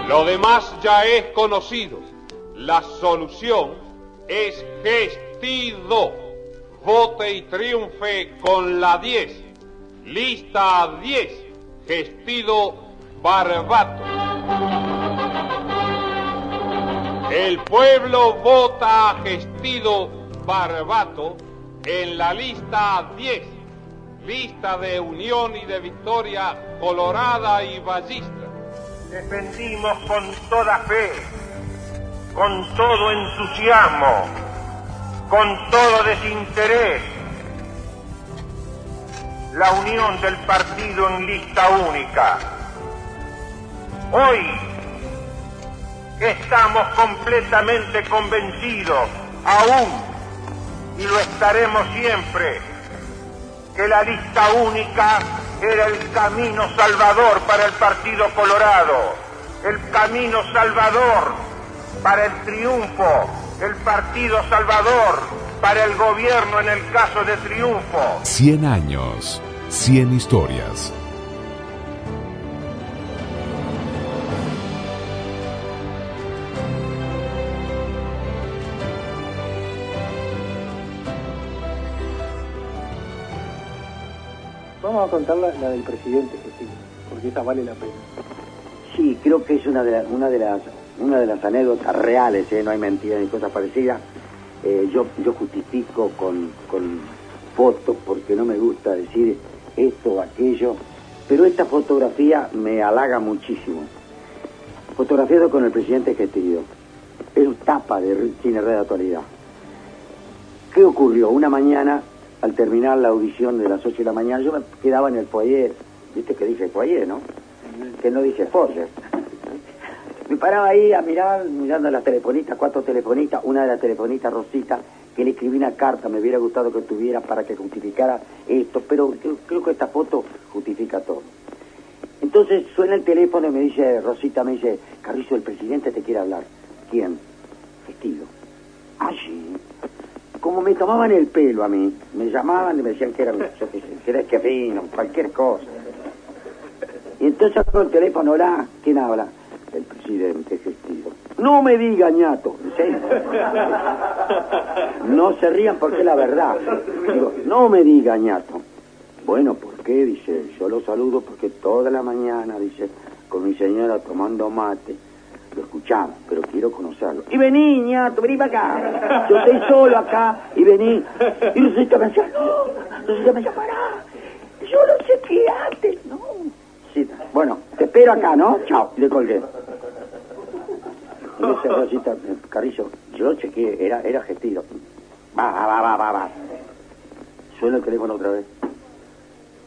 Lo demás ya es conocido. La solución es Gestido. Vote y triunfe con la 10. Lista 10. Gestido Barbato. El pueblo vota a Gestido Barbato en la lista 10. Lista de unión y de victoria colorada y ballista. Defendimos con toda fe, con todo entusiasmo, con todo desinterés, la unión del partido en lista única. Hoy estamos completamente convencidos, aún, y lo estaremos siempre, que la lista única era el camino salvador para el Partido Colorado, el camino salvador para el triunfo, el Partido Salvador para el gobierno en el caso de triunfo. 100 años, 100 historias. Vamos a contar la, del presidente, Jesús, porque esa vale la pena. Sí, creo que es una de, la- una de las una de las anécdotas reales, ¿eh? no hay mentiras ni cosas parecidas. Eh, yo, yo justifico con, con fotos porque no me gusta decir esto o aquello, pero esta fotografía me halaga muchísimo. Fotografiado con el presidente Gestillo. Es tapa de Cine Red Actualidad. ¿Qué ocurrió? Una mañana, al terminar la audición de las 8 de la mañana, yo me quedaba en el foyer. ¿Viste que dice foyer, no? Que no dice foyer. Me paraba ahí a mirar, mirando las telefonitas, cuatro telefonitas, una de las telefonitas Rosita, que le escribí una carta, me hubiera gustado que tuviera para que justificara esto, pero creo, que esta foto justifica todo. Entonces suena el teléfono y me dice, Rosita me dice, Carrizo, el presidente te quiere hablar. ¿Quién? Vestido. Allí. Como me tomaban el pelo a mí, me llamaban y me decían que era, yo sé, que era cualquier cosa. Y entonces con el teléfono, hola, ¿quién habla? El presidente Gestido. No me diga ñato, ¿en serio? No se rían porque es la verdad. Digo, no me diga ñato. Bueno, ¿por qué? Dice, yo lo saludo porque toda la mañana, dice, con mi señora tomando mate, lo escuchamos, pero quiero conocerlo. Y vení, ñato, vení para acá. Yo estoy solo acá, y vení. Y Rosita me decía, no, Rosita me decía, pará. Yo lo chequeaste, no. Sí, bueno, te espero acá, ¿no? Chao, y le colgué. Y dice Rosita, Carrillo, yo chequeé, era, era gestido. Va, va, va, va, va, va. Suena el teléfono otra vez.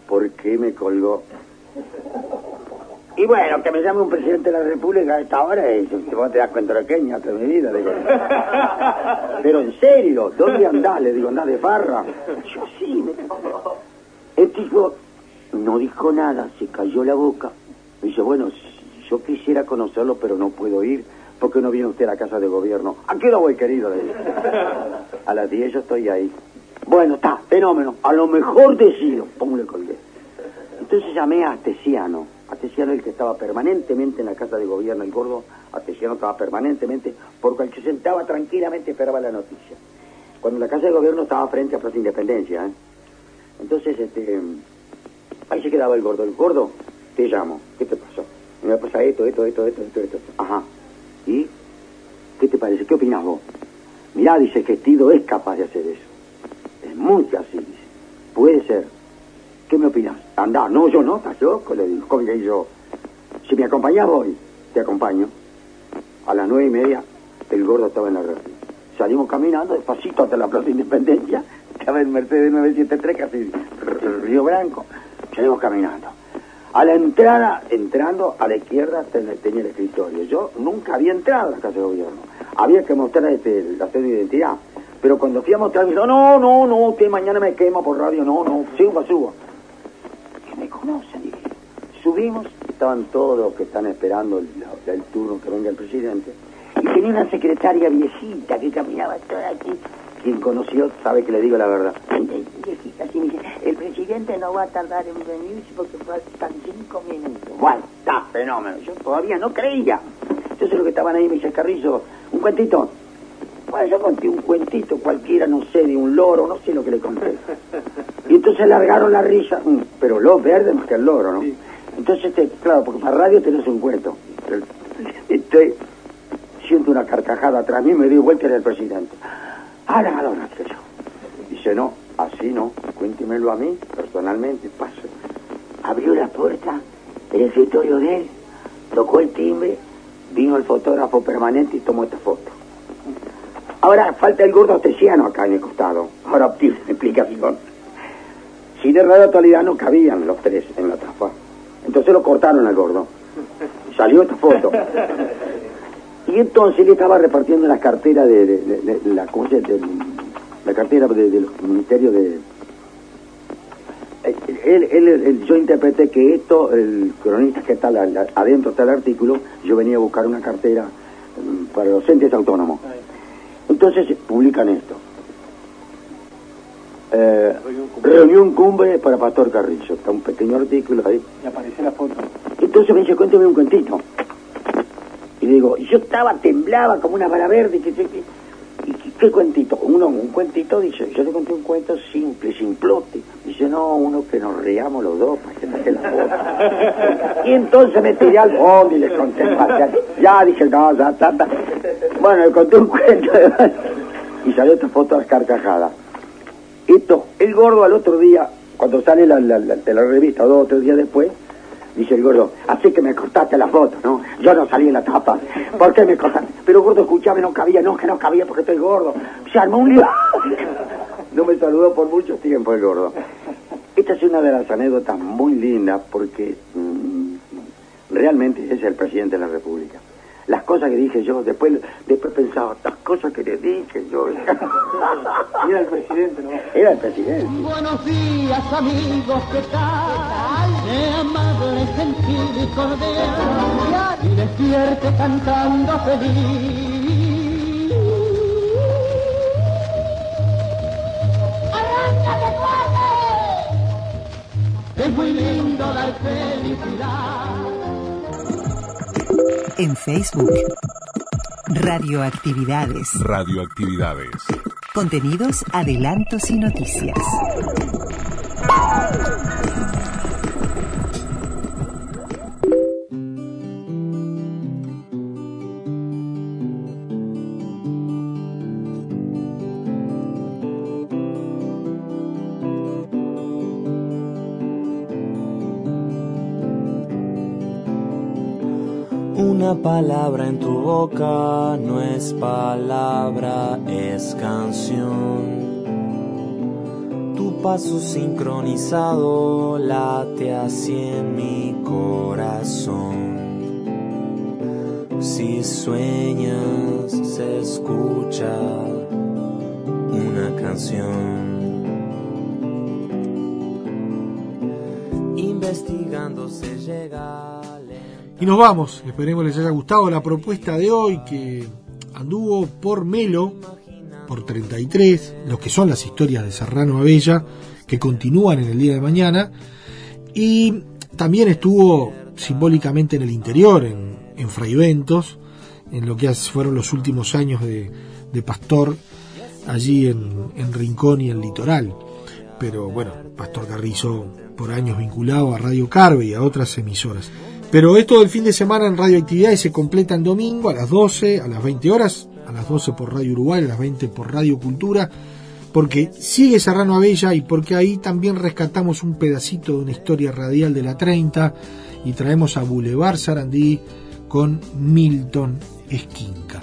¿Por qué me colgó? Y bueno, que me llame un presidente de la República a esta hora y si vos te das cuenta de que mi vida, digo. Pero en serio, ¿dónde andás? Le digo, andás de farra. Yo sí, me El tipo no dijo nada, se cayó la boca. Me dice, bueno, yo quisiera conocerlo, pero no puedo ir. ¿Por qué no viene usted a la casa de gobierno? ¿A qué hora voy, querido? Le. A las 10 yo estoy ahí. Bueno, está, fenómeno. A lo mejor decido. Pum, le colgué. Entonces llamé a Astesiano. Astesiano el que estaba permanentemente en la casa de gobierno, el gordo. Astesiano estaba permanentemente, porque el que sentaba tranquilamente esperaba la noticia. Cuando la casa de gobierno estaba frente a Plaza Independencia, ¿eh? Entonces, este, ahí se quedaba el gordo. El gordo, te llamo. ¿Qué te pasó? Me pasa esto, esto, esto, esto, esto, esto. Ajá. ¿Y qué te parece? ¿Qué opinas vos? Mirá, dice que Tido es capaz de hacer eso. Es muy así, dice. Puede ser. ¿Qué me opinas? Andá, no, yo no, estás loco, le digo. ¿Cómo que yo? Si me acompañás voy, te acompaño. A las nueve y media, el gordo estaba en la radio. Salimos caminando despacito hasta la Plaza Independencia. Estaba el Mercedes 973, casi Río Branco. Salimos caminando. A la entrada, entrando a la izquierda, ten- tenía el escritorio. Yo nunca había entrado a la casa de gobierno. Había que mostrar este, la cédula de identidad. Pero cuando fui a mostrar, no, no, no, usted mañana me quema por radio, no, no, suba, suba. Que me conocen, dije. Estaban todos los que están esperando el, turno que venga el presidente. Y tenía una secretaria viejita que caminaba toda aquí. Quien conoció sabe que le digo la verdad. Viejita, así me dice, el presidente no va a tardar en venir porque faltan cinco minutos. Bueno, está fenómeno. Yo todavía no creía. Entonces los que estaban ahí me dice, Carrillo, un cuentito. Bueno, yo conté un cuentito cualquiera, no sé, de un loro, no sé lo que le conté. Y entonces largaron la risa, mm, pero los verdes más que el loro, ¿no? Entonces, este, claro, porque para radio tenés un cuento. Este, siento una carcajada atrás mí, me doy vuelta era el presidente. Ahora, ahora, yo. Dice, no, así no, cuéntemelo a mí, personalmente, paso. Abrió la puerta del escritorio de él, tocó el timbre, vino el fotógrafo permanente y tomó esta foto. Ahora falta el gordo astesiano acá en el costado. Ahora obtiene explicación. Si de radio actualidad no cabían los tres en la tapa. Entonces lo cortaron al gordo. Salió esta foto. Y entonces le estaba repartiendo las carteras de, de- de- de la, cartera de- del Ministerio de... Eh, Él, él- él- yo interpreté que esto, el cronista que está la- la- adentro está el artículo, yo venía a buscar una cartera mm, para los entes autónomos. Entonces publican esto. Eh, reunión cumbre para Pastor Carrillo. Está un pequeño artículo ahí. Y aparece la foto. Entonces me dice, cuéntame un cuentito. Y digo, y yo estaba, temblaba como una vara verde. ¿y qué, qué cuentito? Uno, un cuentito, dice, yo le conté un cuento simple, simplote. Dice, no, uno que nos reamos los dos para que saque la foto. y entonces me tiré al fondo y le conté parcial. Ya dije, no, ya, ya, ya. Bueno, le conté un cuento. y salió esta foto a carcajada. Esto, el gordo al otro día, cuando sale la, la- la- de la revista, dos o tres días después, dice el gordo, así que me cortaste la foto, ¿no? Yo no salí en la tapa. ¿Por qué me cortaste? Pero gordo, escuchame, no cabía, no, que no cabía porque estoy gordo. Se armó un lío. No me saludó por mucho tiempo el gordo. Esta es una de las anécdotas muy lindas porque mm, realmente es el presidente de la República. Las cosas que dije yo, después después pensaba, las cosas que le dije yo. Era el presidente, ¿no? Era el presidente. Buenos días amigos, ¿qué tal? Sé amable, gentil y cordial y despierte cantando feliz. Es muy lindo dar felicidad. En Facebook. Radioactividades. Radioactividades. Contenidos, adelantos y noticias. Palabra en tu boca no es palabra, es canción. Tu paso sincronizado late así en mi corazón. Si sueñas, se escucha una canción. Investigando se llega. Y nos vamos, esperemos les haya gustado la propuesta de hoy que anduvo por Melo, por 33, los que son las historias de Serrano Abella, que continúan en el día de mañana, y también estuvo simbólicamente en el interior, en, en Fraiventos, en lo que fueron los últimos años de, de Pastor, allí en, en Rincón y en Litoral. Pero bueno, Pastor Carrizo por años vinculado a Radio Carve y a otras emisoras. Pero esto del fin de semana en Radioactividades se completa en domingo a las 12, a las 20 horas, a las 12 por Radio Uruguay, a las 20 por Radio Cultura, porque sigue Serrano Abella y porque ahí también rescatamos un pedacito de una historia radial de la 30 y traemos a Boulevard Sarandí con Milton Esquinca.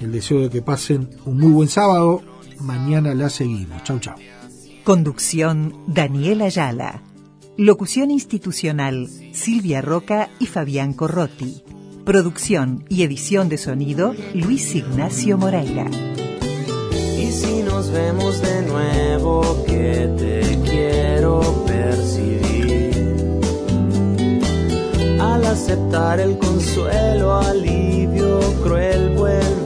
El deseo de que pasen un muy buen sábado, mañana la seguimos. Chau, chau. Conducción Daniel Ayala. Locución institucional Silvia Roca y Fabián Corrotti. Producción y edición de sonido Luis Ignacio Moreira. Y si nos vemos de nuevo, que te quiero percibir. Al aceptar el consuelo, alivio, cruel, buen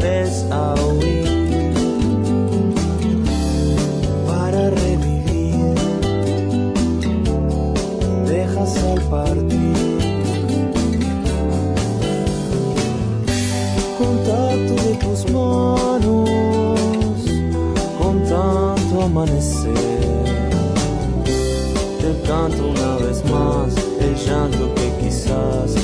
una vez más el llanto que quizás